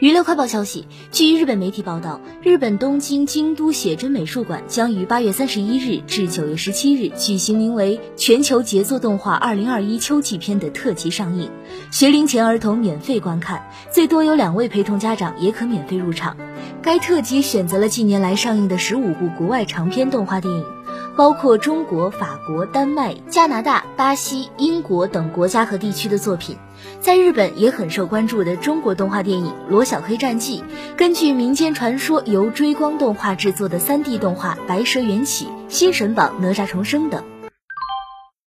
娱乐快报消息，据日本媒体报道，日本东京京都写真美术馆将于八月三十一日至九月十七日举行名为《全球杰作动画二零二一秋季篇》的特辑上映，学龄前儿童免费观看，最多有两位陪同家长也可免费入场。该特辑选择了近年来上映的十五部国外长篇动画电影。包括中国、法国、丹麦、加拿大、巴西、英国等国家和地区的作品，在日本也很受关注的中国动画电影《罗小黑战记》，根据民间传说由追光动画制作的 3D 动画《白蛇缘起》《新神榜哪吒重生》等。